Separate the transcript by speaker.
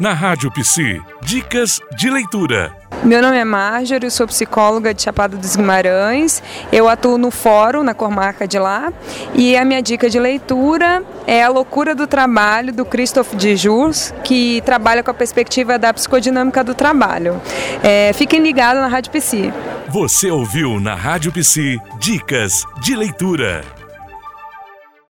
Speaker 1: Na Rádio Psi, dicas de leitura.
Speaker 2: Meu nome é Marjorie, sou psicóloga de Chapada dos Guimarães. Eu atuo no fórum, na comarca de lá. E a minha dica de leitura é A Loucura do Trabalho, do Christophe de Jus, que trabalha com a perspectiva da psicodinâmica do trabalho. É, fiquem ligados na Rádio Psi.
Speaker 1: Você ouviu na Rádio Psi Dicas de Leitura.